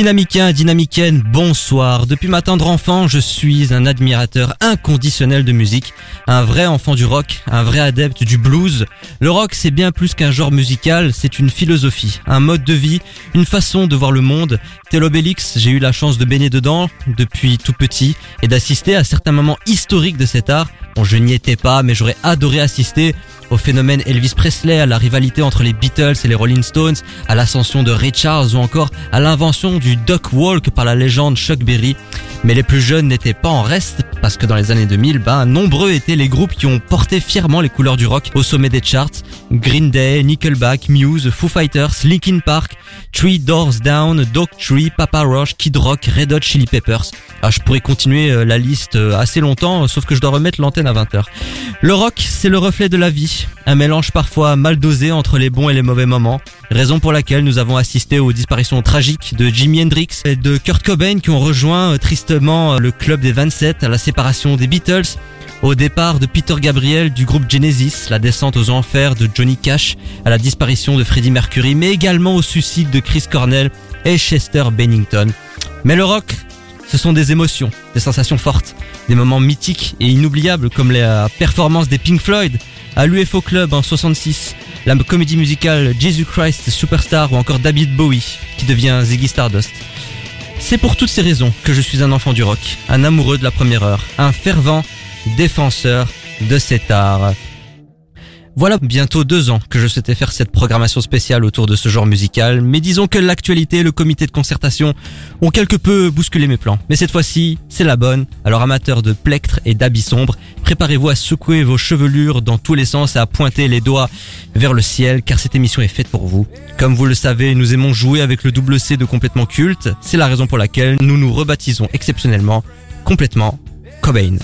Dynamicain, dynamicaine, bonsoir. Depuis ma tendre enfant, je suis un admirateur inconditionnel de musique, un vrai enfant du rock, un vrai adepte du blues. Le rock, c'est bien plus qu'un genre musical, c'est une philosophie, un mode de vie, une façon de voir le monde. Tel Obélix, j'ai eu la chance de baigner dedans depuis tout petit et d'assister à certains moments historiques de cet art. Bon, je n'y étais pas, mais j'aurais adoré assister au phénomène Elvis Presley, à la rivalité entre les Beatles et les Rolling Stones, à l'ascension de Ray Charles ou encore à l'invention du Duck Walk par la légende Chuck Berry. Mais les plus jeunes n'étaient pas en reste parce que dans les années 2000, ben, nombreux étaient les groupes qui ont porté fièrement les couleurs du rock au sommet des charts. Green Day, Nickelback, Muse, Foo Fighters, Linkin Park, Three Doors Down, Dog Tree, Papa Roach, Kid Rock, Red Hot Chili Peppers. Ah, je pourrais continuer euh, la liste euh, assez longtemps, sauf que je dois remettre l'antenne à 20h. Le rock, c'est le reflet de la vie, un mélange parfois mal dosé entre les bons et les mauvais moments, raison pour laquelle nous avons assisté aux disparitions tragiques de Jimi Hendrix et de Kurt Cobain qui ont rejoint euh, tristement le club des 27 à la séparation des Beatles, au départ de Peter Gabriel du groupe Genesis, la descente aux enfers de Johnny Cash, à la disparition de Freddie Mercury, mais également au suicide de Chris Cornell et Chester Bennington. Mais le rock, ce sont des émotions, des sensations fortes, des moments mythiques et inoubliables comme la performance des Pink Floyd à l'UFO Club en 66, la comédie musicale Jesus Christ Superstar ou encore David Bowie qui devient Ziggy Stardust. C'est pour toutes ces raisons que je suis un enfant du rock, un amoureux de la première heure, un fervent défenseur de cet art. Voilà bientôt deux ans que je souhaitais faire cette programmation spéciale autour de ce genre musical, mais disons que l'actualité et le comité de concertation ont quelque peu bousculé mes plans. Mais cette fois-ci, c'est la bonne. Alors amateurs de plectres et d'habits sombres, préparez-vous à secouer vos chevelures dans tous les sens et à pointer les doigts vers le ciel, car cette émission est faite pour vous. Comme vous le savez, nous aimons jouer avec le double C de complètement culte. C'est la raison pour laquelle nous nous rebaptisons exceptionnellement complètement Cobain.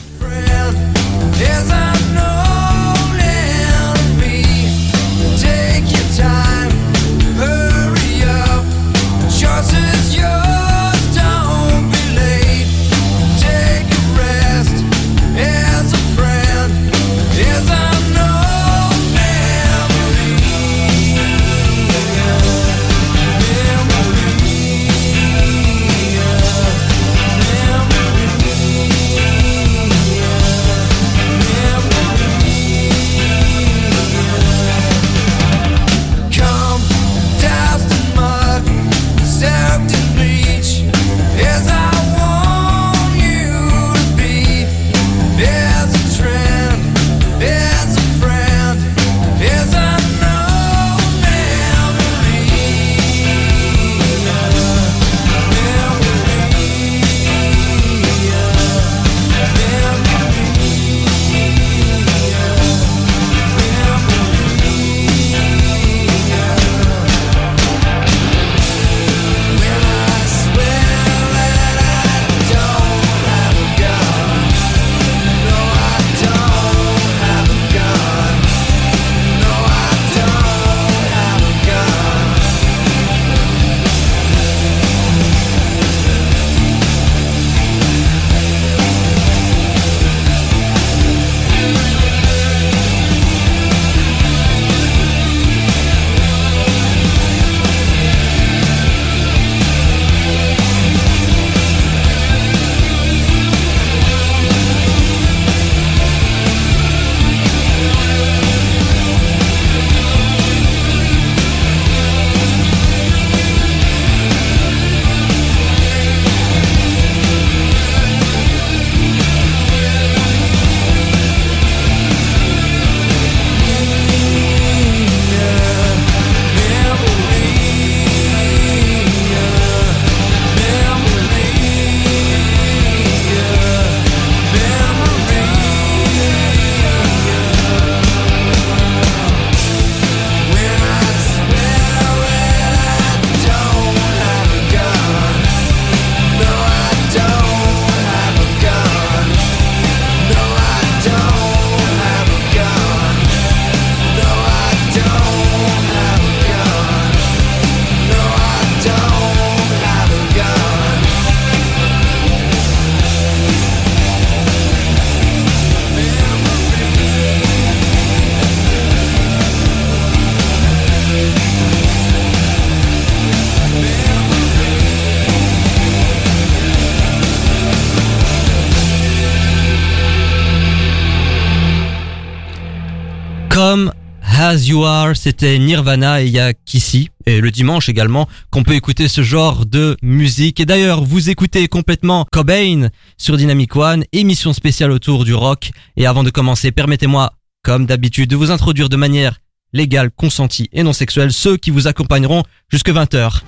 C'était Nirvana et il y a Kissy, et le dimanche également, qu'on peut écouter ce genre de musique. Et d'ailleurs, vous écoutez complètement Cobain sur Dynamic One, émission spéciale autour du rock. Et avant de commencer, permettez-moi, comme d'habitude, de vous introduire de manière légale, consentie et non sexuelle ceux qui vous accompagneront jusque 20h.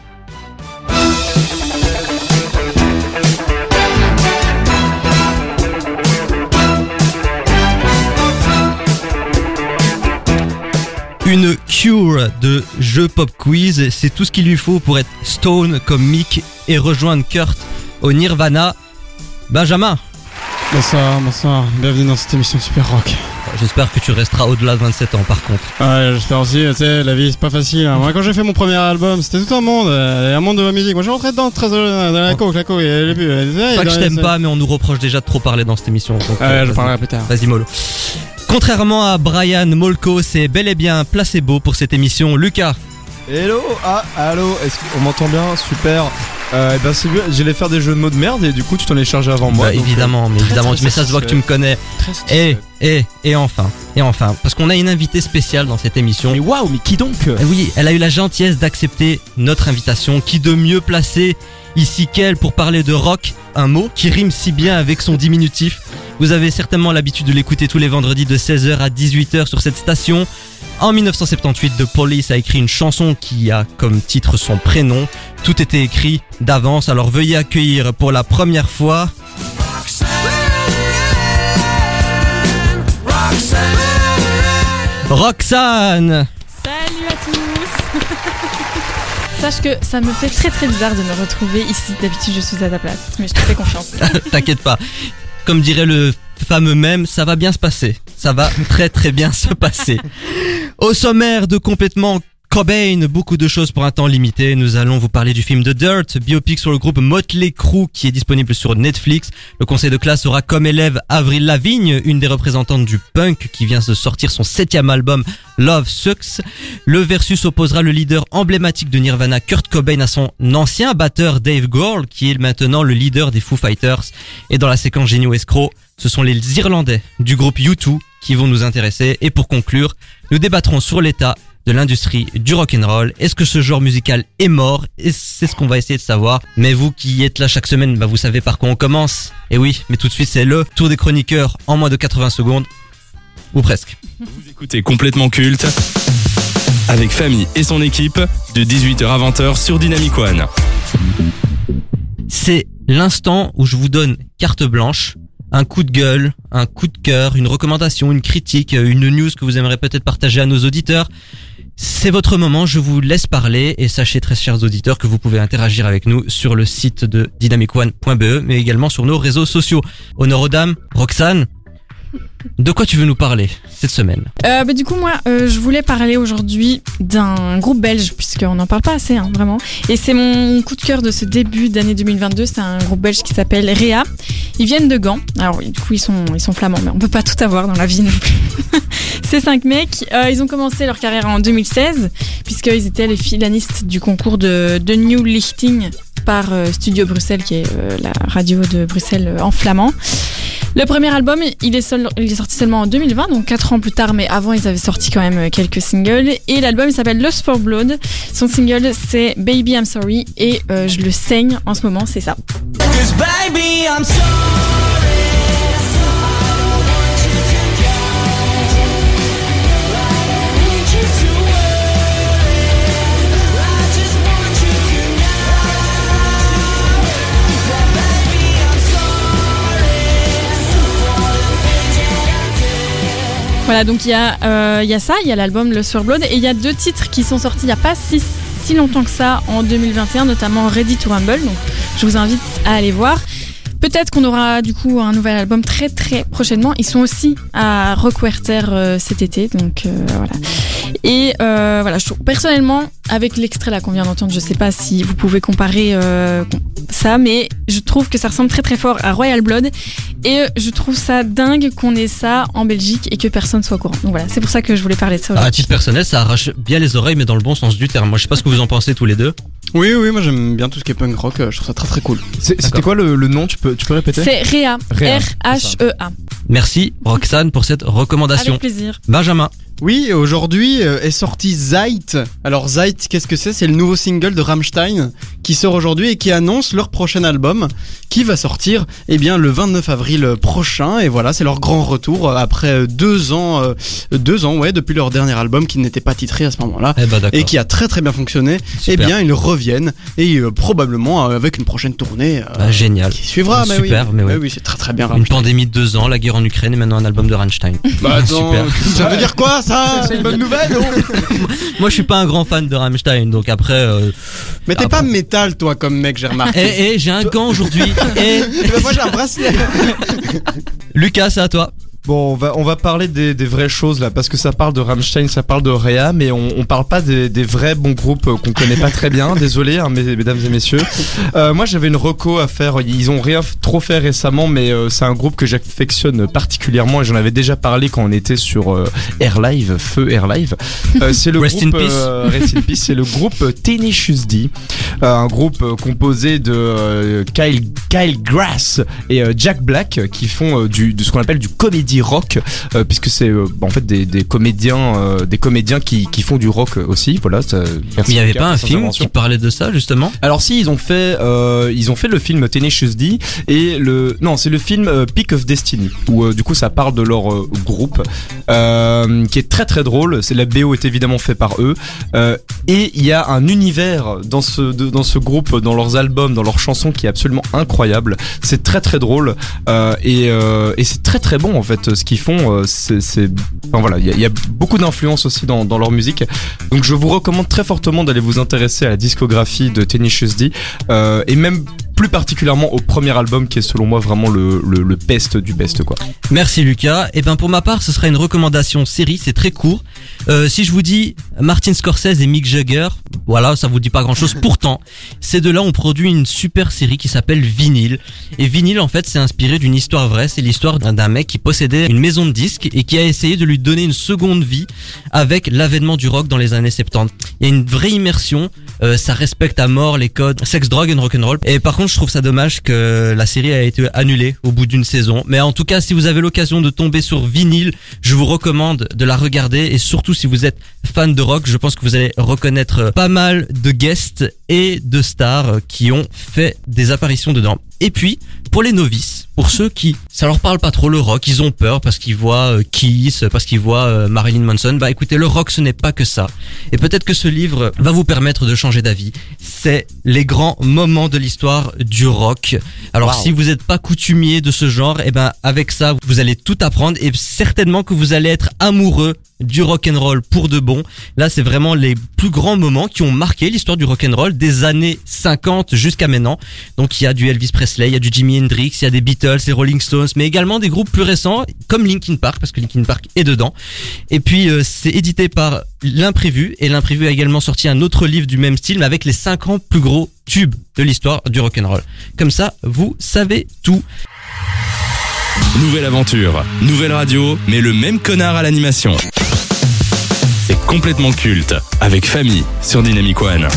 Une cure de jeu pop quiz, c'est tout ce qu'il lui faut pour être stone comme Mick et rejoindre Kurt au Nirvana. Benjamin, Bonsoir, bonsoir, bienvenue dans cette émission Super Rock. j'espère que tu resteras au-delà de 27 ans par contre. Ouais, j'espère aussi, tu sais, la vie c'est pas facile. hein. Moi quand j'ai fait mon premier album, c'était tout un monde, euh, un monde de la musique. Moi je rentrais dedans très euh, dans la coke, la coke, et les buts. Pas que je t'aime pas, mais on nous reproche déjà de trop parler dans cette émission. donc, Ouais, euh, je parlerai plus tard. Vas-y mollo. Contrairement à Brian Molko, c'est bel et bien placebo pour cette émission. Lucas, Hello Ah, allô, est-ce qu'on m'entend bien? Super. Euh, eh ben c'est bien, j'allais faire des jeux de mots de merde et du coup tu t'en es chargé avant moi. bah, donc, évidemment, mais très, évidemment, très mais ça se voit que tu me connais. euh, très Et, et, et enfin, et enfin, parce qu'on a une invitée spéciale dans cette émission. Mais waouh, mais qui donc? Eh oui, elle a eu la gentillesse d'accepter notre invitation. Qui de mieux placé ici qu'elle pour parler de rock Un mot qui rime si bien avec son diminutif? Vous avez certainement l'habitude de l'écouter tous les vendredis de 16h à 18h sur cette station. En 1978, The Police a écrit une chanson qui a comme titre son prénom. Tout était écrit d'avance, alors veuillez accueillir pour la première fois Roxane Salut à tous Sache que ça me fait très très bizarre de me retrouver ici. D'habitude je suis à ta place, mais je te fais confiance. T'inquiète pas. Comme dirait le fameux même, ça va bien se passer. Ça va très très bien se passer. Au sommaire de complètement Cobain, beaucoup de choses pour un temps limité. Nous allons vous parler du film The Dirt, biopic sur le groupe Motley Crue qui est disponible sur Netflix. Le conseil de classe aura comme élève Avril Lavigne, une des représentantes du punk qui vient de sortir son septième album Love Sucks. Le versus opposera le leader emblématique de Nirvana Kurt Cobain à son ancien batteur Dave Grohl qui est maintenant le leader des Foo Fighters. Et dans la séquence Génie ou Escroc, ce sont les Irlandais du groupe U2 qui vont nous intéresser. Et pour conclure, nous débattrons sur l'état de l'industrie du rock'n'roll. Est-ce que ce genre musical est mort? Et c'est ce qu'on va essayer de savoir. Mais vous qui êtes là chaque semaine, bah vous savez par quoi on commence. Et oui, mais tout de suite c'est le tour des chroniqueurs en moins de 80 secondes. Ou presque. Vous écoutez complètement culte avec Famille et son équipe de 18h à 20h sur Dynamic One. C'est l'instant où je vous donne carte blanche, un coup de gueule, un coup de cœur, une recommandation, une critique, une news que vous aimeriez peut-être partager à nos auditeurs. C'est votre moment, je vous laisse parler et sachez très chers auditeurs que vous pouvez interagir avec nous sur le site de dynamicone.be mais également sur nos réseaux sociaux. Honneur Roxane, de quoi tu veux nous parler cette semaine? Euh, bah, du coup, moi, euh, je voulais parler aujourd'hui d'un groupe belge, puisqu'on n'en parle pas assez, hein, vraiment. Et c'est mon coup de cœur de ce début d'année 2022. C'est un groupe belge qui s'appelle Réa. Ils viennent de Gand. Alors, du coup, ils sont, flamands, mais on peut pas tout avoir dans la vie non plus. Ces cinq mecs, euh, ils ont commencé leur carrière en 2016, puisqu'ils étaient les finalistes du concours de, de New Lichting par euh, Studio Bruxelles, qui est euh, la radio de Bruxelles euh, en flamand. Le premier album, il est, seul- il est sorti seulement en 2020, donc 4 ans plus tard, mais avant ils avaient sorti quand même quelques singles. Et l'album il s'appelle Lust for Blood. Son single c'est Baby I'm Sorry et je le saigne en ce moment, c'est ça. Voilà, donc il y, a, euh, y a ça, il y a l'album Lust for Blood et il y a deux titres qui sont sortis il n'y a pas si, si longtemps que ça en 2021, notamment Ready to Rumble. Donc je vous invite à aller voir. Peut-être qu'on aura du coup un nouvel album très très prochainement. Ils sont aussi à Rockwerter euh, cet été, donc euh, voilà. Et euh, voilà, je trouve personnellement, avec l'extrait là qu'on vient d'entendre, je sais pas si vous pouvez comparer euh, ça, mais je trouve que ça ressemble très très fort à Royal Blood. Et euh, je trouve ça dingue qu'on ait ça en Belgique et que personne soit au courant. Donc voilà, c'est pour ça que je voulais parler de ça. À titre personnel, ça arrache bien les oreilles, mais dans le bon sens du terme. Moi, je sais pas ce que vous en pensez tous les deux. Oui, oui, moi j'aime bien tout ce qui est punk rock, je trouve ça très très cool. C'était quoi le, le nom? Tu peux, tu peux répéter? C'est Réa, Réa, R-H-E-A. Merci, Roxane, pour cette recommandation. Avec plaisir. Benjamin, Oui, aujourd'hui euh, est sorti Zeit. Alors Zeit, qu'est-ce que c'est? C'est le nouveau single de Rammstein qui sort aujourd'hui et qui annonce leur prochain album qui va sortir eh bien le 29 avril prochain et voilà, c'est leur grand retour euh, après euh, deux ans euh, deux ans ouais, depuis leur dernier album qui n'était pas titré à ce moment-là Eh ben et qui a très très bien fonctionné. Eh Super. bien, ils reviennent et euh, probablement euh, avec une prochaine tournée euh, Bah, génial. qui suivra Ah, mais super, oui. mais ouais. oui, c'est très très bien. Une pandémie de deux ans, la guerre en Ukraine et maintenant un album de Rammstein. Bah, attends, super. ça veut dire quoi ça C'est une bonne nouvelle Moi, je suis pas un grand fan de Rammstein, donc après. Euh... Mais t'es pas bon. Métal toi comme mec, j'ai remarqué. Eh, eh, j'ai un gant aujourd'hui. Eh, Bah, moi j'ai un bracelet. Lucas, c'est à toi. Bon, on va, on va parler des, des vraies choses là, parce que ça parle de Rammstein, ça parle de Réa, mais on, on parle pas des, des vrais bons groupes euh, qu'on connaît pas très bien. Désolé, hein, mes- mesdames et messieurs. Euh, moi, j'avais une reco à faire. Ils ont rien trop fait récemment, mais euh, c'est un groupe que j'affectionne particulièrement et j'en avais déjà parlé quand on était sur euh, Air Live, Feu Air Live. C'est le Rest in groupe peace. euh, Rest in Peace, c'est le groupe Tenacious D, un groupe composé de Kyle, Kyle Grass et Jack Black qui font du, de ce qu'on appelle du comédie rock, euh, puisque c'est euh, en fait des, des comédiens, euh, des comédiens qui, qui font du rock aussi. Voilà. ça- merci Mais il y avait pas un film qui parlait de ça, justement? Alors si ils ont fait euh, ils ont fait le film Tenacious D et le non c'est le film euh, Peak of Destiny où euh, du coup ça parle de leur euh, groupe euh, qui est très très drôle c'est la BO est évidemment fait par eux euh, et il y a un univers dans ce de- dans ce groupe dans leurs albums dans leurs chansons qui est absolument incroyable c'est très très drôle euh, et, euh, et c'est très très bon en fait ce qu'ils font euh, c'est enfin voilà il y a, beaucoup d'influence aussi dans, dans leur musique. Donc je vous recommande très fortement d'aller vous intéresser à la discographie de Tenacious D euh, et même plus particulièrement au premier album qui est selon moi vraiment le, le, le best du best quoi. Merci Lucas. Et ben pour ma part, ce sera une recommandation série, c'est très court. Euh, si je vous dis Martin Scorsese et Mick Jagger, voilà, ça vous dit pas grand-chose. Pourtant, ces deux-là ont produit une super série qui s'appelle Vinyl. Et Vinyl, en fait, c'est inspiré d'une histoire vraie. C'est l'histoire d'un mec qui possédait une maison de disques et qui a essayé de lui donner une seconde vie avec l'avènement du rock dans les années 70. Il y a une vraie immersion. euh, ça respecte à mort les codes sex, drogue and rock'n'roll. Et par contre, je trouve ça dommage que la série a été annulée au bout d'une saison. Mais en tout cas, si vous avez l'occasion de tomber sur vinyle, je vous recommande de la regarder. Et surtout, si vous êtes fan de rock, je pense que vous allez reconnaître pas mal de guests et de stars qui ont fait des apparitions dedans. Et puis, pour les novices, pour ceux qui, ça leur parle pas trop le rock, ils ont peur parce qu'ils voient euh, Kiss, parce qu'ils voient euh, Marilyn Manson, bah écoutez, le rock ce n'est pas que ça. Et peut-être que ce livre va vous permettre de changer d'avis. C'est les grands moments de l'histoire du rock. Alors Wow. si vous n'êtes pas coutumier de ce genre, et ben avec ça, vous allez tout apprendre et certainement que vous allez être amoureux du rock and roll pour de bon. Là, c'est vraiment les plus grands moments qui ont marqué l'histoire du rock and roll des années 50 jusqu'à maintenant. Donc il y a du Elvis Presley, il y a du Jimi Hendrix, il y a des Beatles, des Rolling Stones, mais également des groupes plus récents comme Linkin Park parce que Linkin Park est dedans. Et puis euh, c'est édité par L'Imprévu et L'Imprévu a également sorti un autre livre du même style mais avec les 50 plus gros tubes de l'histoire du rock and roll. Comme ça, vous savez tout. Nouvelle aventure, nouvelle radio, mais le même connard à l'animation. C'est complètement culte, avec famille sur Dynamic One.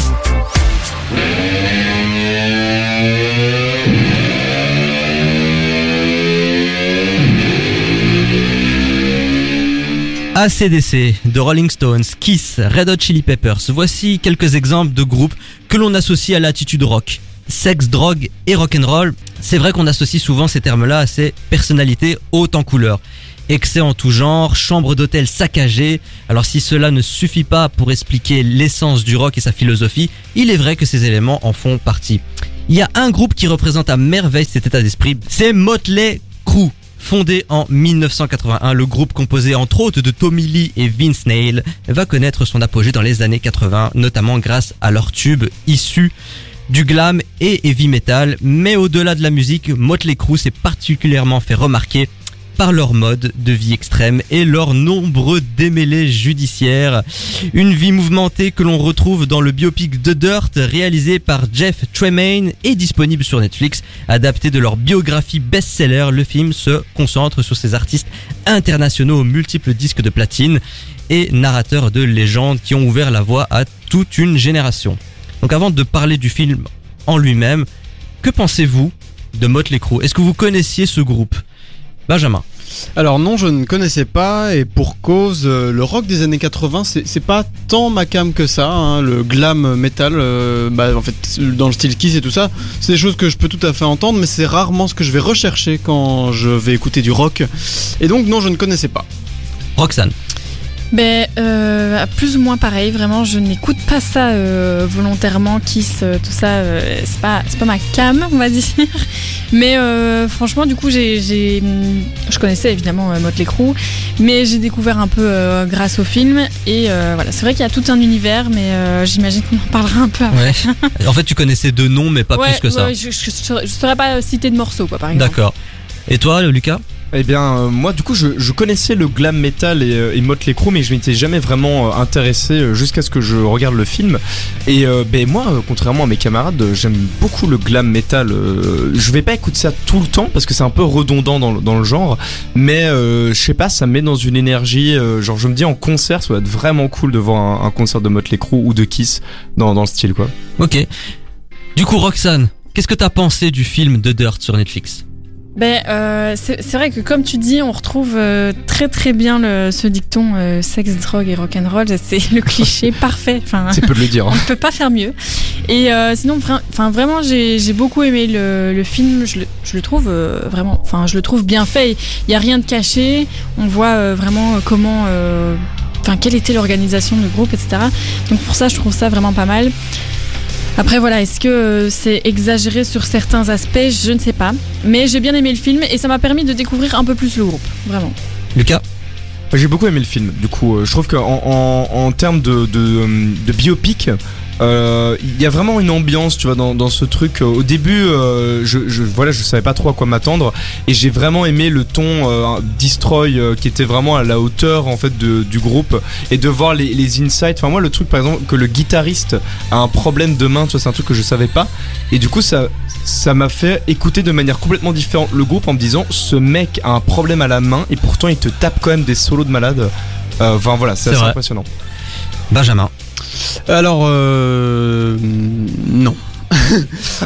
ACDC, de Rolling Stones, Kiss, Red Hot Chili Peppers, voici quelques exemples de groupes que l'on associe à l'attitude rock. Sexe, drogue et rock'n'roll, c'est vrai qu'on associe souvent ces termes-là à ces personnalités hautes en couleurs. Excès en tout genre, chambre d'hôtel saccagée. Alors si cela ne suffit pas pour expliquer l'essence du rock et sa philosophie, il est vrai que ces éléments en font partie. Il y a un groupe qui représente à merveille cet état d'esprit, c'est Motley Crue. Fondé en 1981, le groupe composé entre autres de Tommy Lee et Vince Neil va connaître son apogée dans les années 80, notamment grâce à leurs tubes issus du glam et heavy metal. Mais au-delà de la musique, Motley Crue s'est particulièrement fait remarquer par leur mode de vie extrême et leurs nombreux démêlés judiciaires. Une vie mouvementée que l'on retrouve dans le biopic The Dirt réalisé par Jeff Tremaine et disponible sur Netflix. Adapté de leur biographie best-seller, le film se concentre sur ces artistes internationaux aux multiples disques de platine et narrateurs de légendes qui ont ouvert la voie à toute une génération. Donc avant de parler du film en lui-même, que pensez-vous de Motley Crue? Est-ce que vous connaissiez ce groupe? Benjamin Alors non, je ne connaissais pas et pour cause, euh, le rock des années 80, c'est pas tant ma cam que ça. hein, le glam metal, euh, bah, en fait, dans le style Kiss et tout ça, c'est des choses que je peux tout à fait entendre, mais c'est rarement ce que je vais rechercher quand je vais écouter du rock. Et donc non, je ne connaissais pas. Roxane. Ben, euh, plus ou moins pareil, vraiment, je n'écoute pas ça euh, volontairement, Kiss, euh, tout ça, euh, c'est pas, c'est pas ma cam, on va dire. Mais franchement, du coup, j'ai, je connaissais évidemment Motley Crue, mais j'ai découvert un peu grâce au film. Et voilà, c'est vrai qu'il y a tout un univers, mais j'imagine qu'on en parlera un peu après. Ouais. en fait, tu connaissais deux noms, mais pas Ouais, plus que ça. ouais, je, je saurais pas citer de morceaux, quoi, par exemple. D'accord. Et toi, Lucas? Eh bien, euh, moi, du coup, je, connaissais le glam metal et, euh, et Motley Crue, mais je m'étais jamais vraiment euh, intéressé jusqu'à ce que je regarde le film. Et ben moi, contrairement à mes camarades, j'aime beaucoup le glam metal. je vais pas écouter ça tout le temps parce que c'est un peu redondant dans, le- genre, mais je sais pas, ça me met dans une énergie. genre, je me dis en concert, ça va être vraiment cool de voir un, concert de Motley Crue ou de Kiss dans, dans le style, quoi. Ok. Du coup, Roxane, qu'est-ce que t'as pensé du film The Dirt sur Netflix? Ben, euh, c'est c'est vrai que comme tu dis, on retrouve euh, très très bien le, ce dicton euh, sexe, drogue et rock'n'roll. C'est le cliché parfait. Enfin, C'est peu de le dire. on hein. ne peut pas faire mieux. Et euh, sinon, enfin vraiment, j'ai j'ai beaucoup aimé le, le film. Je le, je le trouve euh, vraiment, enfin, je le trouve bien fait. Il y a rien de caché. On voit euh, vraiment comment, euh, enfin, quelle était l'organisation du groupe, etc. Donc pour ça, je trouve ça vraiment pas mal. Après voilà, est-ce que euh, c'est exagéré sur certains aspects? Je ne sais pas. Mais j'ai bien aimé le film et ça m'a permis de découvrir un peu plus le groupe, vraiment. Lucas? J'ai beaucoup aimé le film. Du coup, euh, je trouve qu'en en, en termes de, de, euh, de biopic, euh, il y a vraiment une ambiance, tu vois, dans, dans ce truc. Euh, Au début, euh, je, je, voilà, je savais pas trop à quoi m'attendre, et j'ai vraiment aimé le ton euh, Destroy euh, qui était vraiment à la hauteur en fait de, du groupe, et de voir les, les insights. Enfin, moi, le truc, par exemple, que le guitariste a un problème de main, tu vois, c'est un truc que je savais pas, et du coup, ça, ça m'a fait écouter de manière complètement différente le groupe en me disant, ce mec a un problème à la main, et pourtant, il te tape quand même des solos de malade. Euh, Enfin voilà, c'est impressionnant. Benjamin Alors, euh, non.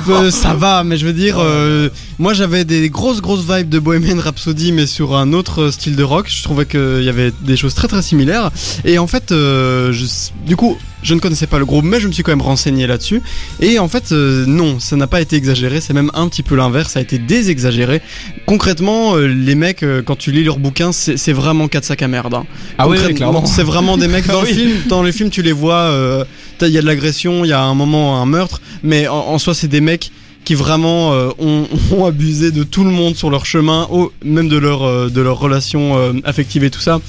Euh, ça va, mais je veux dire, euh, moi j'avais des grosses grosses vibes de Bohemian Rhapsody, mais sur un autre style de rock. Je trouvais qu'il y avait des choses très très similaires. Et en fait, je, du coup, je ne connaissais pas le groupe, mais je me suis quand même renseigné là-dessus. Et en fait, euh, non, ça n'a pas été exagéré. C'est même un petit peu l'inverse. Ça a été désexagéré. Concrètement, euh, les mecs, euh, quand tu lis leurs bouquins, c'est vraiment quatre sacs à merde. hein. Ah oui, clairement. C'est vraiment des mecs dans Ah le film. Dans les films, tu les vois. Il y a de l'agression, il y a un moment un meurtre, mais en, en soi, c'est des mecs qui vraiment euh, ont, ont abusé de tout le monde sur leur chemin, au- même de leur euh, de leur relation euh, affective et tout ça.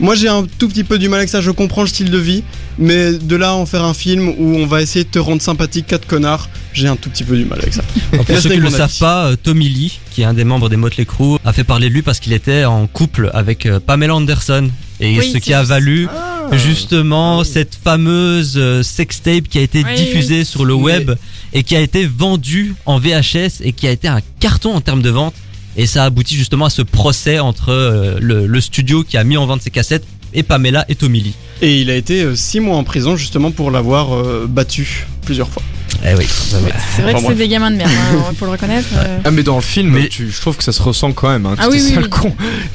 Moi, j'ai un tout petit peu du mal avec ça. Je comprends le style de vie, mais de là à en faire un film où on va essayer de te rendre sympathique, quatre connards, j'ai un tout petit peu du mal avec ça. Pour ceux qui ne le savent pas, euh, Tommy Lee, qui est un des membres des Motley Crue, a fait parler de lui parce qu'il était en couple avec euh, Pamela Anderson. Et Oui, ce qui a valu Ah. justement cette fameuse euh, sextape qui a été Oui, diffusée sur le web et qui a été vendue en VHS et qui a été un carton en termes de vente. Et ça a abouti justement à ce procès entre euh, le, le studio qui a mis en vente ces cassettes et Pamela et Tommy Lee. Et il a été euh, six mois en prison justement pour l'avoir euh, battu plusieurs fois. Eh oui. C'est vrai que c'est des gamins de merde, hein, faut le reconnaître. euh. Ah mais dans le film, Mais- tu, je trouve que ça se ressent quand même. Hein, Ah oui, oui, oui. con.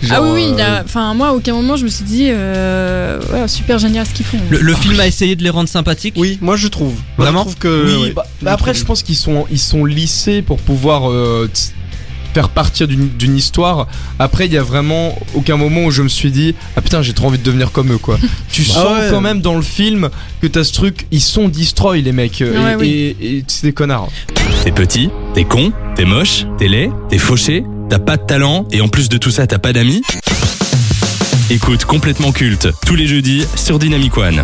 Ah oui, oui, il euh, a- enfin moi à aucun moment je me suis dit euh, ouais, super génial ce qu'ils font. Le, le film a essayé de les rendre sympathiques? Oui, moi je trouve. Moi, Vraiment? je trouve que. Bah, bah après je pense qu'ils sont ils sont lissés pour pouvoir euh, faire partir d'une histoire. Après il y a vraiment aucun moment où je me suis dit ah putain j'ai trop envie de devenir comme eux quoi. tu Ah sens ouais. quand même dans le film que t'as ce truc ils sont destroy les mecs Ouais, et, oui. et- et c'est des connards. T'es petit, t'es con, t'es moche, t'es laid, t'es fauché, t'as pas de talent et en plus de tout ça t'as pas d'amis Écoute complètement culte tous les jeudis sur Dynamic One.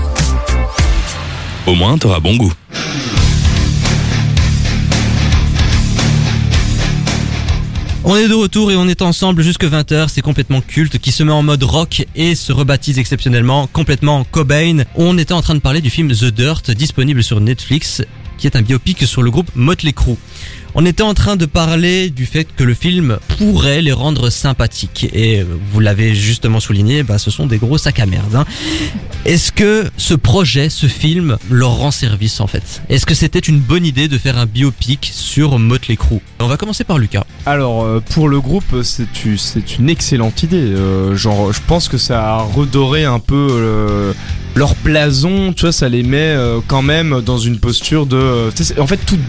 Au moins t'auras bon goût. On est de retour et on est ensemble jusque 20h, c'est complètement culte qui se met en mode rock et se rebaptise exceptionnellement complètement Cobain. On était en train de parler du film The Dirt disponible sur Netflix qui est un biopic sur le groupe Motley Crue. On était en train de parler du fait que le film pourrait les rendre sympathiques. Et vous l'avez justement souligné, bah, ce sont des gros sacs à merde. hein. Est-ce que ce projet, ce film, leur rend service en fait? Est-ce que c'était une bonne idée de faire un biopic sur Motley Crue? On va commencer par Lucas. Alors euh, pour le groupe, c'est une excellente idée. Euh, genre, je pense que ça a redoré un peu euh, leur blason. Tu vois, ça les met quand même dans une posture de. en fait, toute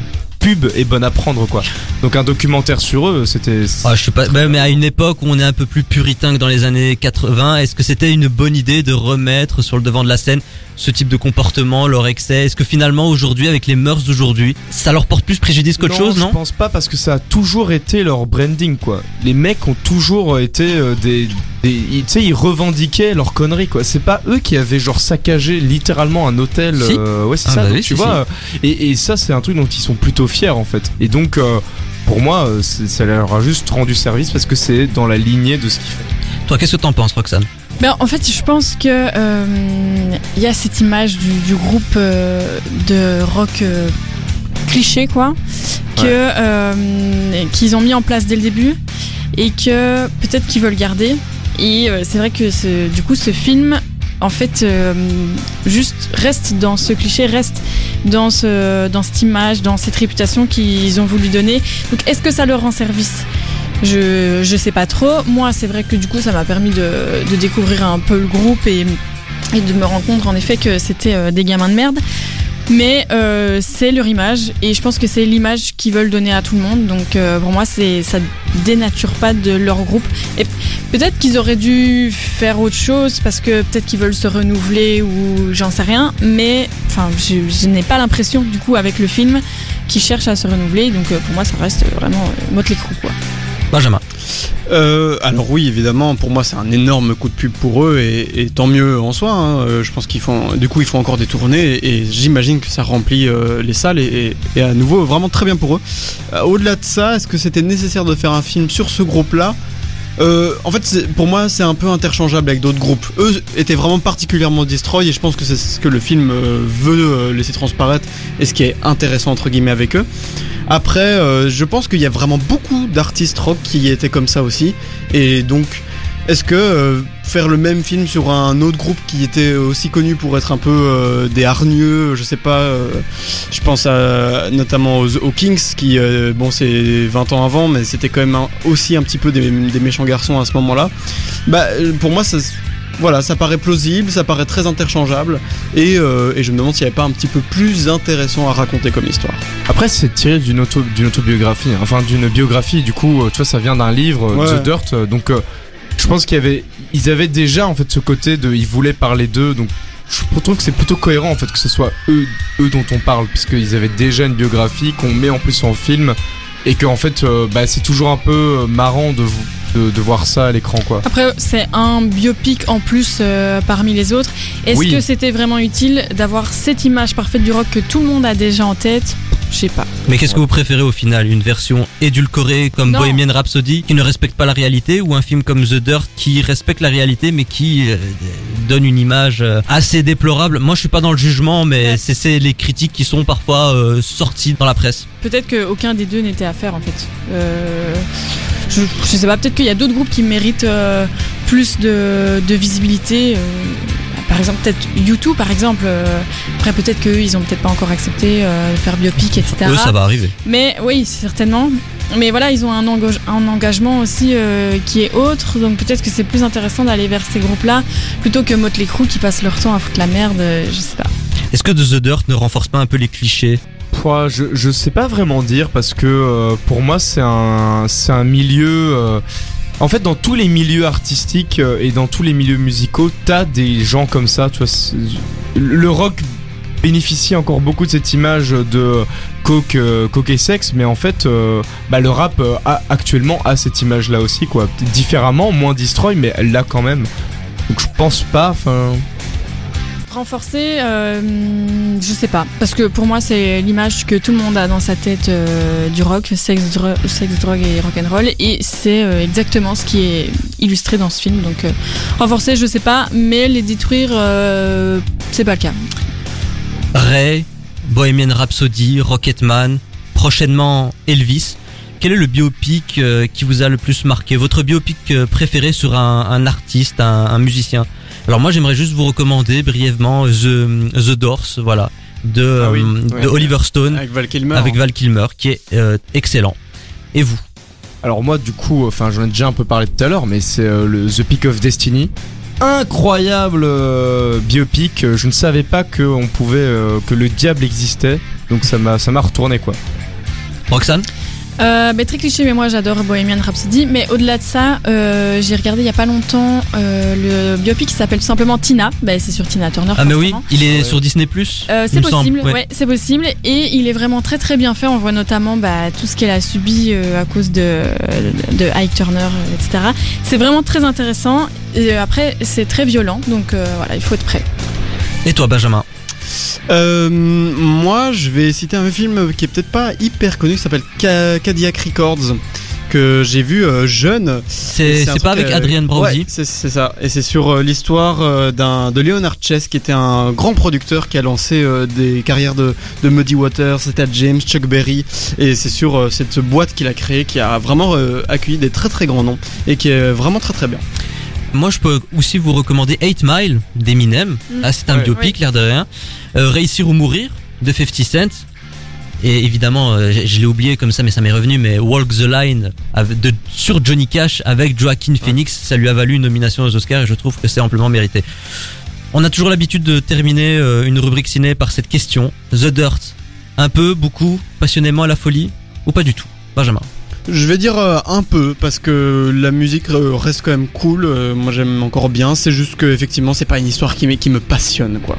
est bonne à prendre, quoi. Donc un documentaire sur eux, c'était. Ah, je sais pas, mais à une époque où on est un peu plus puritain que dans les années 80, est-ce que c'était une bonne idée de remettre sur le devant de la scène ce type de comportement, leur excès? Est-ce que finalement aujourd'hui, avec les mœurs d'aujourd'hui, ça leur porte plus préjudice qu'autre chose, non? Je pense pas parce que ça a toujours été leur branding, quoi. Les mecs ont toujours été euh, des. tu sais, ils revendiquaient leurs conneries, quoi. C'est pas eux qui avaient genre saccagé littéralement un hôtel. Si. euh, ouais, c'est Ah ça. bah donc oui, tu si, vois. euh, Et, et ça, c'est un truc dont ils sont plutôt fiers, en fait. Et donc. euh, pour moi, euh, ça leur a juste rendu service parce que c'est dans la lignée de ce qu'ils font. Toi, qu'est-ce que t'en penses, Roxane? Ben, en fait, je pense que euh, il y a cette image du, du groupe euh, de rock euh, cliché, quoi, que Ouais. euh, qu'ils ont mis en place dès le début et que peut-être qu'ils veulent garder. Et euh, c'est vrai que ce- du coup, ce film, en fait, euh, juste reste dans ce cliché, reste dans ce dans cette image, dans cette réputation qu'ils ont voulu donner. Donc, est-ce que ça leur rend service? Je, je sais pas trop. Moi, c'est vrai que du coup, ça m'a permis de, de découvrir un peu le groupe et, de me rendre compte en effet que c'était euh, des gamins de merde. Mais euh, c'est leur image et je pense que c'est l'image qu'ils veulent donner à tout le monde. Donc euh, pour moi, c'est ça dénature pas de leur groupe. Et peut-être qu'ils auraient dû faire autre chose parce que peut-être qu'ils veulent se renouveler ou j'en sais rien. Mais enfin, je, n'ai pas l'impression du coup avec le film qu'ils cherchent à se renouveler. Donc pour moi, ça reste vraiment Motley Crue quoi. Benjamin. Euh, alors oui, évidemment, pour moi c'est un énorme coup de pub pour eux et, tant mieux en soi. hein. Euh, Je pense qu'ils font, du coup, ils font encore des tournées et, j'imagine que ça remplit euh, les salles et, à nouveau vraiment très bien pour eux. Au-delà de ça, est-ce que c'était nécessaire de faire un film sur ce groupe-là? En fait, pour moi, c'est un peu interchangeable avec d'autres groupes. Eux étaient vraiment particulièrement destroy et je pense que c'est ce que le film veut laisser transparaître et ce qui est intéressant entre guillemets avec eux. Après, euh, je pense qu'il y a vraiment beaucoup d'artistes rock qui étaient comme ça aussi. Et donc, est-ce que euh, faire le même film sur un autre groupe qui était aussi connu pour être un peu euh, des hargneux, je sais pas, je pense à, notamment aux, aux Kings qui, bon, c'est 20 ans avant, mais c'était quand même aussi un petit peu des, des méchants garçons à ce moment-là. Bah, pour moi, ça. Voilà, ça paraît plausible, ça paraît très interchangeable, et, euh, et je me demande s'il n'y avait pas un petit peu plus intéressant à raconter comme histoire. Après, c'est tiré d'une auto, d'une autobiographie, hein. enfin d'une biographie. Du coup, euh, tu vois, ça vient d'un livre, euh, Ouais. The Dirt. Donc, euh, je pense qu'il y avait, ils avaient déjà en fait ce côté de, ils voulaient parler d'eux. Donc, je trouve que c'est plutôt cohérent en fait que ce soit eux, eux dont on parle, puisqu'ils avaient déjà une biographie qu'on met en plus en film, et que en fait, euh, bah, c'est toujours un peu marrant de, de, de voir ça à l'écran, quoi. Après, c'est un biopic en plus euh, parmi les autres. Est-ce Oui. que c'était vraiment utile d'avoir cette image parfaite du rock que tout le monde a déjà en tête? Je sais pas. Mais qu'est-ce que vous préférez au final? Une version édulcorée comme Non. Bohemian Rhapsody qui ne respecte pas la réalité ou un film comme The Dirt qui respecte la réalité mais qui euh, donne une image euh, assez déplorable? Moi je suis pas dans le jugement mais Ouais. c'est c'est les critiques qui sont parfois euh, sorties dans la presse. Peut-être qu'aucun des deux n'était à faire en fait. Euh, je, je sais pas, peut-être qu'il y a d'autres groupes qui méritent euh, plus de, de visibilité. euh, par exemple, peut-être YouTube par exemple. euh, après, peut-être qu'eux, ils ont peut-être pas encore accepté de faire biopic, etc. Eux ça va arriver. Mais oui, certainement. Mais voilà, ils ont un, engage- un engagement aussi qui est autre, donc peut-être que c'est plus intéressant d'aller vers ces groupes-là plutôt que Motley Crue qui passent leur temps à foutre la merde, je sais pas. Est-ce que The Dirt ne renforce pas un peu les clichés? Je, sais pas vraiment dire parce que euh, pour moi c'est un un milieu euh, en fait dans tous les milieux artistiques euh, et dans tous les milieux musicaux t'as des gens comme ça tu vois le rock bénéficie encore beaucoup de cette image de coke coke et sexe mais en fait bah, le rap a actuellement a cette image là aussi quoi. Différemment moins destroy mais elle l'a quand même. Donc je pense pas enfin Renforcer, euh, je sais pas, parce que pour moi c'est l'image que tout le monde a dans sa tête euh, du rock, sexe, dro- sexe, drogue et rock'n'roll, et c'est euh, exactement ce qui est illustré dans ce film. Donc renforcer, je sais pas, mais les détruire, c'est pas le cas. Ray, Bohemian Rhapsody, Rocketman, prochainement Elvis. Quel est le biopic euh, qui vous a le plus marqué? Votre biopic euh, préféré sur un, un artiste, un, un musicien? Alors moi j'aimerais juste vous recommander brièvement The, The Doors, voilà, de, Ah oui, euh, ouais. de Oliver Stone Avec Val Kilmer. avec Val Kilmer qui est euh, excellent. Et vous? Alors moi du coup, enfin j'en ai déjà un peu parlé tout à l'heure, mais c'est euh, le The Peak of Destiny. Incroyable euh, biopic. Euh, Je ne savais pas que on pouvait, euh, que le diable existait. Donc ça m'a, ça m'a retourné quoi. Roxane? Euh, bah, très cliché, mais moi j'adore Bohemian Rhapsody. Mais au-delà de ça, euh, j'ai regardé il y a pas longtemps euh, le biopic qui s'appelle tout simplement Tina. Bah, c'est sur Tina Turner. Ah mais oui, il est Ouais. sur Disney Plus. Euh, c'est possible, ouais. ouais, c'est possible, et il est vraiment très très bien fait. On voit notamment bah, tout ce qu'elle a subi euh, à cause de, de Ike Turner, etc. C'est vraiment très intéressant. Et après, c'est très violent, donc euh, voilà, il faut être prêt. Et toi Benjamin? Euh, moi, je vais citer un film qui est peut-être pas hyper connu, qui s'appelle Ca- Cadillac Records, que j'ai vu euh, jeune. C'est pas avec euh, Adrian Brody Ouais, c'est ça. Et c'est sur euh, l'histoire d'un de Leonard Chess, qui était un grand producteur qui a lancé des carrières de, de Muddy Waters, c'était James, Chuck Berry. Et c'est sur cette boîte qu'il a créée qui a vraiment accueilli des très très grands noms et qui est vraiment très très bien. Moi, je peux aussi vous recommander 8 Mile d'Eminem. Mm. Ah, c'est un Ouais. biopic, l'air de rien. Euh, Réussir ou mourir de 50 Cent. Et évidemment, euh, je, je l'ai oublié comme ça, mais ça m'est revenu. Mais Walk the Line avec- de, sur Johnny Cash avec Joaquin Phoenix, ça lui a valu une nomination aux Oscars et je trouve que c'est amplement mérité. On a toujours l'habitude de terminer euh, une rubrique ciné par cette question The Dirt. Un peu, beaucoup, passionnément à la folie ou pas du tout? Benjamin. Je vais dire euh, un peu parce que la musique euh, reste quand même cool. euh, moi j'aime encore bien. C'est juste que effectivement c'est pas une histoire qui, me- qui me passionne quoi.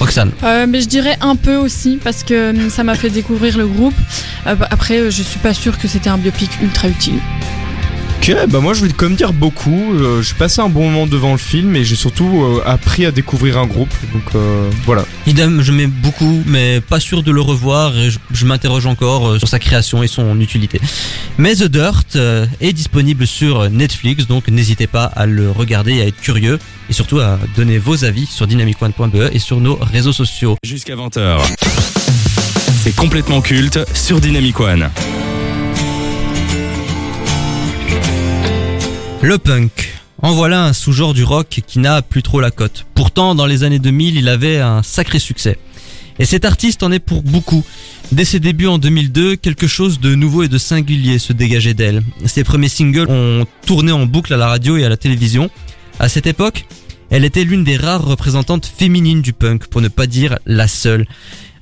Roxane. Euh, mais je dirais un peu aussi, parce que ça m'a fait découvrir le groupe. Après, je suis pas sûre que c'était un biopic ultra utile. Ok, bah moi je vais même dire beaucoup. Euh, j'ai passé un bon moment devant le film et j'ai surtout euh, appris à découvrir un groupe. Donc euh, voilà. Idem, je mets beaucoup, mais pas sûr de le revoir et je, je m'interroge encore euh, sur sa création et son utilité. Mais The Dirt euh, est disponible sur Netflix, donc n'hésitez pas à le regarder et à être curieux et surtout à donner vos avis sur dynamicone.be et sur nos réseaux sociaux. Jusqu'à 20h. C'est complètement culte sur Dynamic One. Le punk. En voilà un sous-genre du rock qui n'a plus trop la cote. Pourtant, dans les années 2000, il avait un sacré succès. Et cet artiste en est pour beaucoup. Dès ses débuts en 2002, quelque chose de nouveau et de singulier se dégageait d'elle. Ses premiers singles ont tourné en boucle à la radio et à la télévision. À cette époque, elle était l'une des rares représentantes féminines du punk, pour ne pas dire la seule.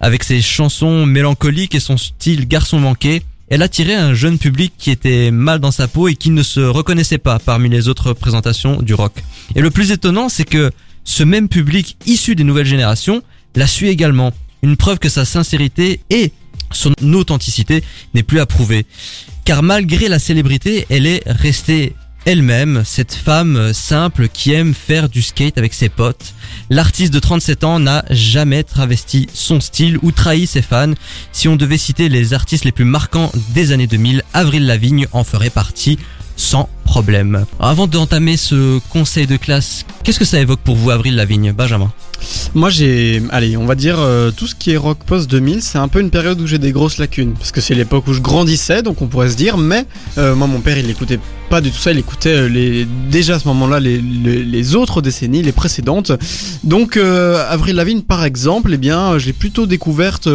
Avec ses chansons mélancoliques et son style garçon manqué, elle attirait un jeune public qui était mal dans sa peau et qui ne se reconnaissait pas parmi les autres représentations du rock. Et le plus étonnant, c'est que ce même public issu des nouvelles générations la suit également. Une preuve que sa sincérité et son authenticité n'est plus à prouver. Car malgré la célébrité, elle est restée elle-même, cette femme simple qui aime faire du skate avec ses potes. L'artiste de 37 ans n'a jamais travesti son style ou trahi ses fans. Si on devait citer les artistes les plus marquants des années 2000, Avril Lavigne en ferait partie sans problème. Avant d'entamer ce conseil de classe, qu'est-ce que ça évoque pour vous Avril Lavigne Benjamin? Moi j'ai, allez, on va dire euh, tout ce qui est rock post 2000, c'est un peu une période où j'ai des grosses lacunes parce que c'est l'époque où je grandissais, donc on pourrait se dire. Mais euh, moi mon père il écoutait pas du tout ça, il écoutait euh, les déjà à ce moment-là les, les, autres décennies, les précédentes. Donc Avril Lavigne par exemple, eh bien je l'ai plutôt découverte.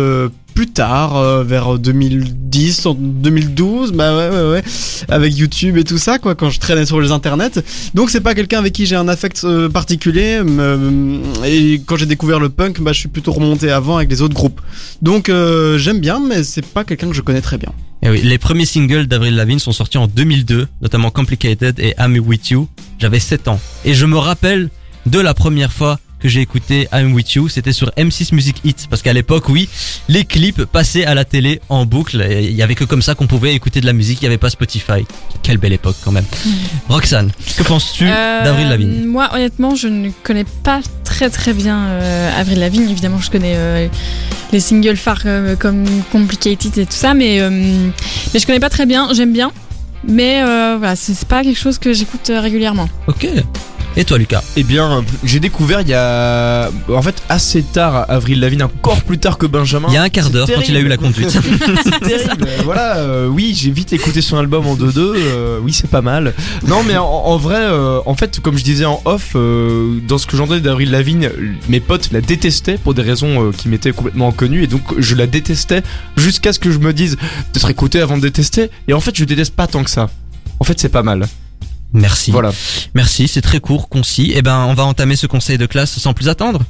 Plus tard, euh, vers 2010, en 2012, bah ouais, ouais, ouais, avec YouTube et tout ça, quoi, quand je traînais sur les internets. Donc c'est pas quelqu'un avec qui j'ai un affect euh, particulier. euh, et quand j'ai découvert le punk, bah je suis plutôt remonté avant avec les autres groupes. Donc j'aime bien, mais c'est pas quelqu'un que je connais très bien. Eh oui, les premiers singles d'Avril Lavigne sont sortis en 2002, notamment Complicated et I'm With You. J'avais 7 ans. Et je me rappelle de la première fois que j'ai écouté I'm With You, c'était sur M6 Music Hit. Parce qu'à l'époque, oui, les clips passaient à la télé en boucle. Il y avait que comme ça qu'on pouvait écouter de la musique, il n'y avait pas Spotify. Quelle belle époque quand même. Roxane, que penses-tu Euh, d'Avril Lavigne? Moi, honnêtement, je ne connais pas très très bien euh, Avril Lavigne. Évidemment, je connais euh, les singles phares comme Complicated et tout ça, mais, mais je connais pas très bien. J'aime bien, mais euh, voilà, c'est pas quelque chose que j'écoute régulièrement. Ok. Et toi Lucas Eh bien, j'ai découvert il y a, en fait, assez tard, Avril Lavigne, encore plus tard que Benjamin. Il y a un quart d'heure quand il a eu la conduite. C'est terrible. voilà, euh, oui, j'ai vite écouté son album en 2-2. euh, oui, c'est pas mal. Non, mais en, en vrai, euh, en fait, comme je disais en off, dans ce que j'entendais d'Avril Lavigne, mes potes la détestaient pour des raisons qui m'étaient complètement inconnues. Et donc, je la détestais jusqu'à ce que je me dise peut-être écouter avant de détester. Et en fait, je déteste pas tant que ça. En fait, c'est pas mal. Merci. Voilà. Merci, c'est très court, concis. Eh ben, on va entamer ce conseil de classe sans plus attendre.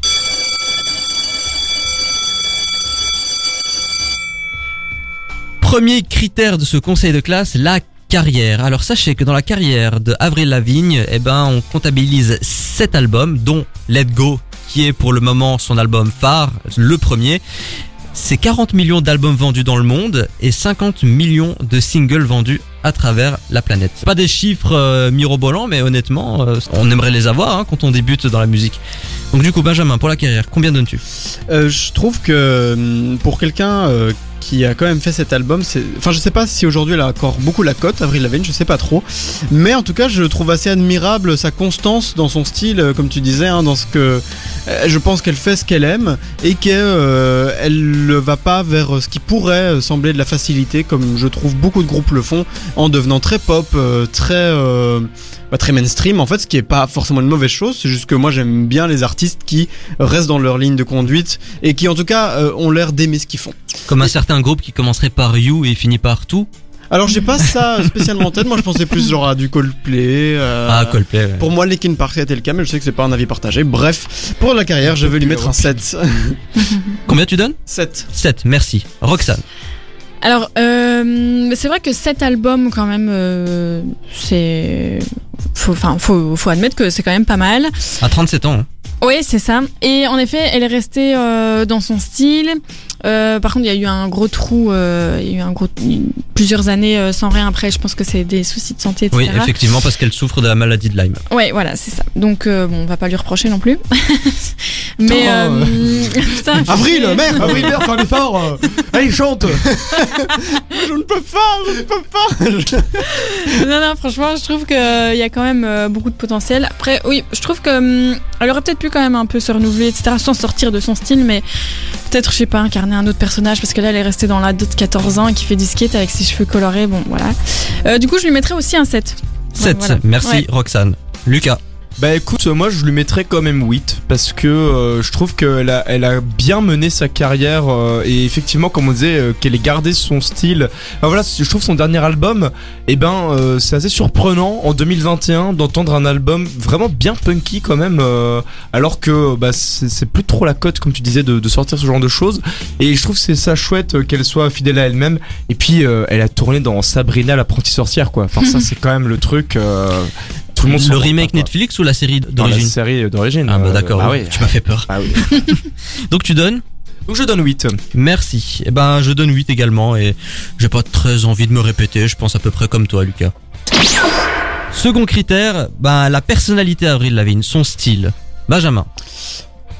Premier critère de ce conseil de classe, la carrière. Alors sachez que dans la carrière de Avril Lavigne, eh ben, on comptabilise 7 albums, dont Let Go, qui est pour le moment son album phare, le premier. C'est 40 millions d'albums vendus dans le monde et 50 millions de singles vendus à travers la planète. Pas des chiffres euh, mirobolants, mais honnêtement, euh, on aimerait les avoir hein, quand on débute dans la musique. Donc du coup, Benjamin, pour la carrière, combien donnes-tu? Euh, je trouve que hum, pour quelqu'un qui a quand même fait cet album, c'est, enfin, je sais pas si aujourd'hui elle a encore beaucoup la cote, Avril Lavigne, je sais pas trop, mais en tout cas, je trouve assez admirable sa constance dans son style, comme tu disais, hein, dans ce que, je pense qu'elle fait ce qu'elle aime et qu'elle euh, ne va pas vers euh, ce qui pourrait euh, sembler de la facilité, comme je trouve beaucoup de groupes le font, en devenant très pop, euh, très euh, bah, très mainstream en fait ce qui est pas forcément une mauvaise chose c'est juste que moi j'aime bien les artistes qui restent dans leur ligne de conduite et qui en tout cas euh, ont l'air d'aimer ce qu'ils font Comme un certain groupe qui commencerait par You et finit par Tout. Alors j'ai pas ça spécialement en tête moi je pensais plus genre à du Coldplay euh, Ah, Coldplay. ouais. pour moi Linkin Park c'était le cas mais je sais que c'est pas un avis partagé bref pour la carrière je vais lui mettre un 7 Combien tu donnes? 7 7, merci. Roxane. Alors, euh, c'est vrai que cet album, quand même, euh, c'est. Faut, enfin, faut, faut admettre que c'est quand même pas mal. À 37 ans. hein. Oui, c'est ça. Et en effet, elle est restée euh, dans son style. Euh, par contre, il y a eu un gros trou, euh, il y a eu un gros, plusieurs années euh, sans rien après. Je pense que c'est des soucis de santé, etc. Oui, effectivement, parce qu'elle souffre de la maladie de Lyme. Ouais, voilà, c'est ça. Donc, euh, bon, on va pas lui reprocher non plus. Mais. Putain, euh, putain, Avril merde Avril, merde, fais un effort. Allez, chante. je ne peux pas je ne peux pas non, non, franchement, je trouve qu'il y a quand même beaucoup de potentiel. Après, oui, je trouve que hum, elle aurait peut-être pu quand même un peu se renouveler, etc., sans sortir de son style, mais peut-être, je sais pas, incarner un autre personnage, parce que là, elle est restée dans la de 14 ans et qui fait du skate avec ses cheveux colorés, bon, voilà. Euh, du coup, je lui mettrais aussi un 7. 7, voilà. merci Ouais. Roxane. Lucas. Bah écoute, moi je lui mettrais quand même 8 parce que euh, je trouve qu'elle a, elle a bien mené sa carrière euh, et effectivement comme on disait euh, qu'elle ait gardé son style. Enfin, voilà, je trouve son dernier album, et ben euh, c'est assez surprenant en 2021 d'entendre un album vraiment bien punky quand même, euh, alors que bah, c'est plus trop la cote comme tu disais de, de sortir ce genre de choses. Et je trouve que c'est ça chouette euh, qu'elle soit fidèle à elle-même. Et puis euh, elle a tourné dans Sabrina l'apprentie sorcière quoi. Enfin ça c'est quand même le truc. Tout le monde remake. Netflix ou la série Dans la d'origine série d'origine. Ah bah euh, d'accord, bah oui. tu m'as fait peur. Ah oui. Donc tu donnes Donc je donne 8. Merci. Eh ben je donne 8 également et j'ai pas très envie de me répéter, je pense à peu près comme toi Lucas. Second critère, ben la personnalité Avril Lavigne, son style. Benjamin.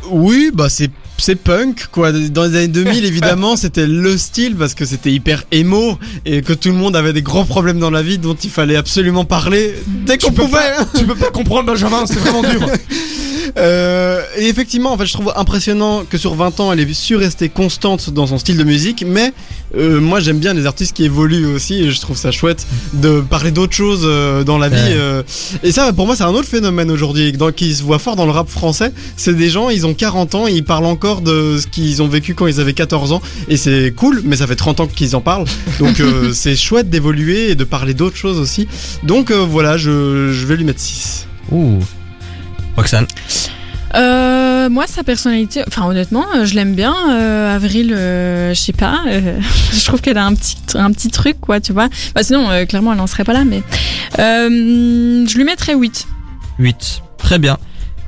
Oui, bah c'est c'est punk quoi. Dans les années 2000 évidemment c'était le style parce que c'était hyper émo et que tout le monde avait des grands problèmes dans la vie dont il fallait absolument parler dès qu'on pouvait. tu peux pas comprendre Benjamin, c'est vraiment dur. Euh, et effectivement, en fait, je trouve impressionnant que sur 20 ans, elle ait su rester constante dans son style de musique. Mais euh, moi, j'aime bien les artistes qui évoluent aussi. Et je trouve ça chouette de parler d'autres choses euh, dans la vie. Euh. Et ça, pour moi, c'est un autre phénomène aujourd'hui qui se voit fort dans le rap français. C'est des gens, ils ont 40 ans, ils parlent encore de ce qu'ils ont vécu quand ils avaient 14 ans. Et c'est cool, mais ça fait 30 ans qu'ils en parlent. Donc euh, c'est chouette d'évoluer et de parler d'autres choses aussi. Donc euh, voilà, je, je vais lui mettre 6. Ouh. Roxane. Euh, moi, sa personnalité, enfin honnêtement, euh, je l'aime bien. Euh, Avril, euh, je sais pas, je trouve qu'elle a un petit, un petit truc, quoi, tu vois. Bah, sinon, clairement, elle n'en serait pas là, mais je lui mettrais 8. 8. Très bien.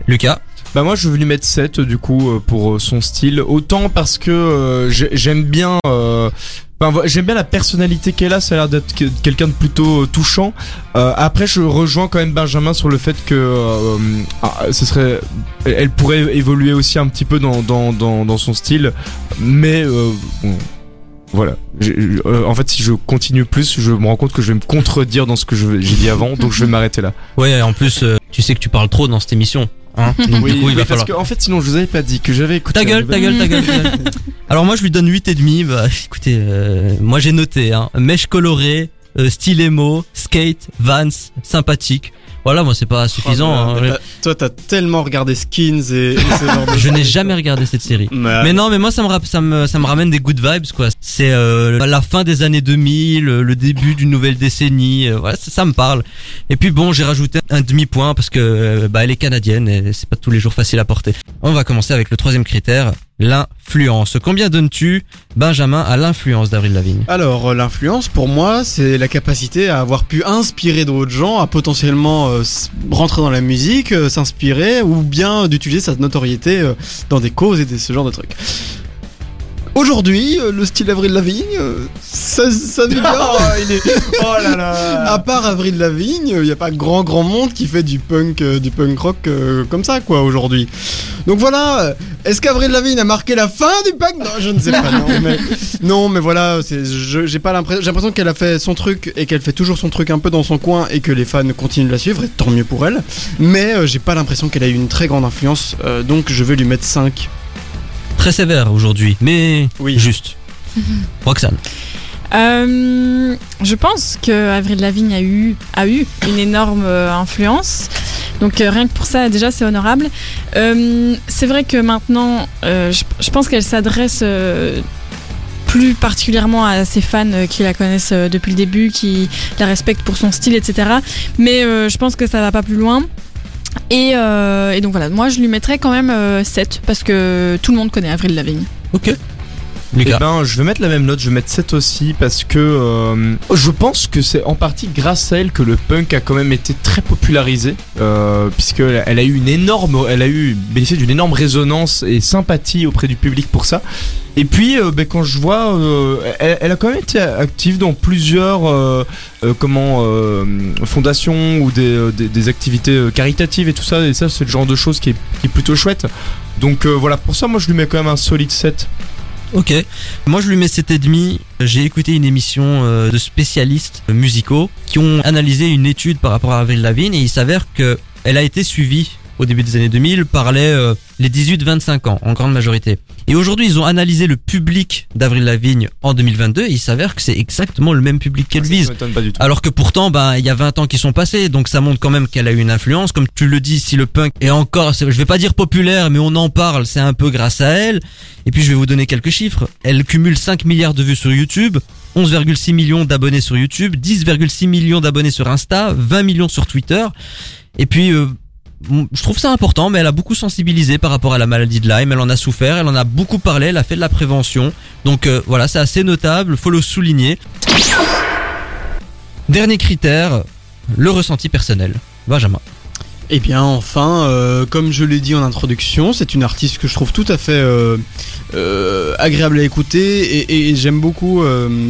Lucas. Bah moi je vais lui mettre 7 du coup euh, pour euh, son style. Autant parce que euh, j'ai- j'aime bien... euh, j'aime bien la personnalité qu'elle a, ça a l'air d'être que- quelqu'un de plutôt euh, touchant. Euh, après, je rejoins quand même Benjamin sur le fait que euh, ah, ce serait, elle- pourrait évoluer aussi un petit peu dans dans dans, dans son style, mais euh, Voilà. En fait, si je continue plus, je me rends compte que je vais me contredire dans ce que j'ai dit avant, donc je vais m'arrêter là. Ouais, en plus, tu sais que tu parles trop dans cette émission. Hein Donc, du coup, il va parce falloir. que en fait, sinon, je vous avais pas dit que j'avais écouté. Ta gueule, ta gueule, ta gueule, ta gueule. Alors moi je lui donne 8 et demi. Bah écoutez, euh, moi j'ai noté hein, mèche colorée, euh, style emo, skate, Vans, sympathique. Voilà, moi c'est pas suffisant. Oh, hein. mais t'as- Toi, t'as tellement regardé Skins et, et ce genre de Je n'ai jamais regardé cette série. Mais, Mais non, mais moi ça me, ça me, ça me ramène des good vibes quoi. C'est euh, la fin des années 2000, euh, le début d'une nouvelle décennie. euh, voilà, ça, ça me parle. Et puis bon, j'ai rajouté un demi point parce que euh, bah elle est canadienne et c'est pas tous les jours facile à porter. On va commencer avec le troisième critère, l'influence. Combien donnes-tu, Benjamin, à l'influence d'Avril Lavigne? Alors, euh, l'influence, pour moi, c'est la capacité à avoir pu inspirer d'autres gens, à potentiellement euh, rentrer dans la musique, euh, s'inspirer, ou bien d'utiliser sa notoriété dans des causes et des, ce genre de trucs. Aujourd'hui, euh, le style Avril Lavigne, euh, ça, ça me bien. il est... Oh là là À part Avril Lavigne, il n'y a pas grand grand monde qui fait du punk, euh, du punk rock comme ça quoi aujourd'hui. Donc voilà, est-ce qu'Avril Lavigne a marqué la fin du punk? Non, je ne sais pas. Non, mais, non, mais voilà, j'ai pas l'impression, j'ai l'impression qu'elle a fait son truc et qu'elle fait toujours son truc un peu dans son coin et que les fans continuent de la suivre et tant mieux pour elle. Mais j'ai pas l'impression qu'elle a eu une très grande influence, donc je vais lui mettre 5. Très sévère aujourd'hui, mais Oui. juste. Roxane. Euh, je pense que Avril Lavigne a eu, a eu une énorme euh, influence. Donc euh, rien que pour ça, déjà, c'est honorable. Euh, c'est vrai que maintenant, euh, je, je pense qu'elle s'adresse euh, plus particulièrement à ses fans euh, qui la connaissent euh, depuis le début, qui la respectent pour son style, etc. Mais euh, je pense que ça va pas plus loin. Et, euh, et donc voilà, moi je lui mettrais quand même euh, 7 parce que tout le monde connaît Avril Lavigne. Ok. Eh Lucas. ben, je vais mettre la même note, je vais mettre 7 aussi parce que euh, je pense que c'est en partie grâce à elle que le punk a quand même été très popularisé euh, puisque elle a eu une énorme, elle a eu bénéficié d'une énorme résonance et sympathie auprès du public pour ça. Et puis, euh, ben, quand je vois, euh, elle, a quand même été active dans plusieurs euh, euh, comment euh, fondations ou des, des, activités caritatives et tout ça. Et ça, c'est le genre de choses qui est, qui est plutôt chouette. Donc voilà, pour ça, moi, je lui mets quand même un solide 7. Ok. Moi, je lui mets 7,5. J'ai écouté une émission euh, de spécialistes musicaux qui ont analysé une étude par rapport à Avril Lavigne et il s'avère que elle a été suivie au début des années 2000 par les, euh, les 18-25 ans en grande majorité. Et aujourd'hui, ils ont analysé le public d'Avril Lavigne en 2022 et il s'avère que c'est exactement le même public qu'elle Ça vise. Alors que pourtant, bah, il y a 20 ans qui sont passés, donc ça montre quand même qu'elle a eu une influence. Comme tu le dis, si le punk est encore, je vais pas dire populaire, mais on en parle, c'est un peu grâce à elle. Et puis je vais vous donner quelques chiffres. Elle cumule 5 milliards de vues sur YouTube, 11,6 millions d'abonnés sur YouTube, 10,6 millions d'abonnés sur Insta, 20 millions sur Twitter. Et puis, euh, je trouve ça important, mais elle a beaucoup sensibilisé par rapport à la maladie de Lyme. Elle en a souffert, elle en a beaucoup parlé, elle a fait de la prévention. Donc euh, voilà, c'est assez notable, faut le souligner. Dernier critère, le ressenti personnel. Benjamin. Eh bien, enfin, euh, comme je l'ai dit en introduction, c'est une artiste que je trouve tout à fait euh, euh, agréable à écouter et, et j'aime beaucoup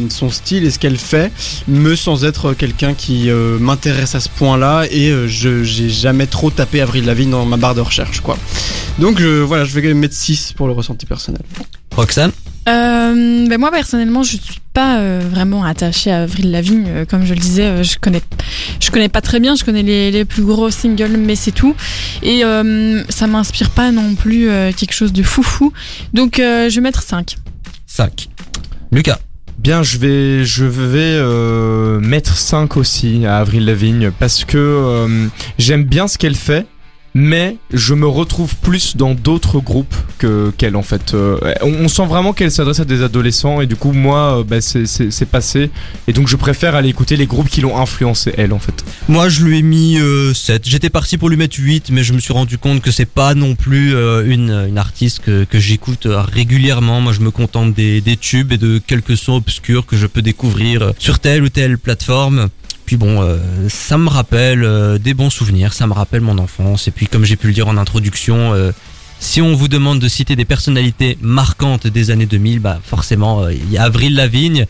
son style et ce qu'elle fait, mais sans être quelqu'un qui m'intéresse à ce point-là et je j'ai jamais trop tapé Avril Lavigne dans ma barre de recherche, quoi. Donc voilà, je vais mettre 6 pour le ressenti personnel. Roxane? Euh, ben moi personnellement, je suis pas euh, vraiment attachée à Avril Lavigne, euh, comme je le disais, euh, je connais, je connais pas très bien, je connais les, les plus gros singles, mais c'est tout. Et euh, ça m'inspire pas non plus euh, quelque chose de foufou. Donc euh, je vais mettre 5. 5. Lucas. Bien, je vais, je vais euh, mettre 5 aussi à Avril Lavigne parce que euh, j'aime bien ce qu'elle fait. Mais je me retrouve plus dans d'autres groupes que qu'elle en fait. Euh, on, on sent vraiment qu'elle s'adresse à des adolescents et du coup moi euh, bah, c'est- passé et donc je préfère aller écouter les groupes qui l'ont influencé elle en fait. Moi, je lui ai mis euh, 7. J'étais parti pour lui mettre 8, mais je me suis rendu compte que c'est pas non plus euh, une, une artiste que, que j'écoute euh, régulièrement. Moi, je me contente des, des tubes et de quelques sons obscurs que je peux découvrir sur telle ou telle plateforme. Bon, euh, ça me rappelle euh, des bons souvenirs, ça me rappelle mon enfance. Et puis, comme j'ai pu le dire en introduction, euh, si on vous demande de citer des personnalités marquantes des années 2000, bah forcément, il y a Avril Lavigne.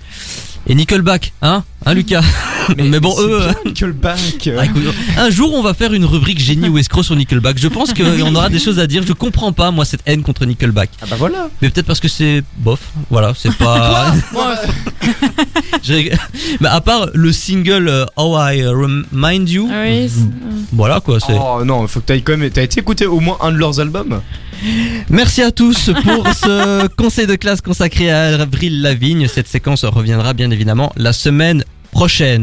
Et Nickelback, hein Hein Lucas Mais, bon, eux... bien, euh, Nickelback. ah, écoute, un jour, on va faire une rubrique génie ou escroc sur Nickelback. Je pense qu'on aura des choses à dire. Je comprends pas, moi, cette haine contre Nickelback. Ah bah voilà. Mais peut-être parce que c'est bof. Voilà, c'est pas. J'ai- Mais à part le single euh, How I Remind You, Ah oui, c'est- voilà quoi. C'est. Oh non, faut que t'ailles quand même. T'as été écouté au moins un de leurs albums Merci à tous pour ce conseil de classe consacré à Avril Lavigne. Cette séquence reviendra bien évidemment la semaine prochaine.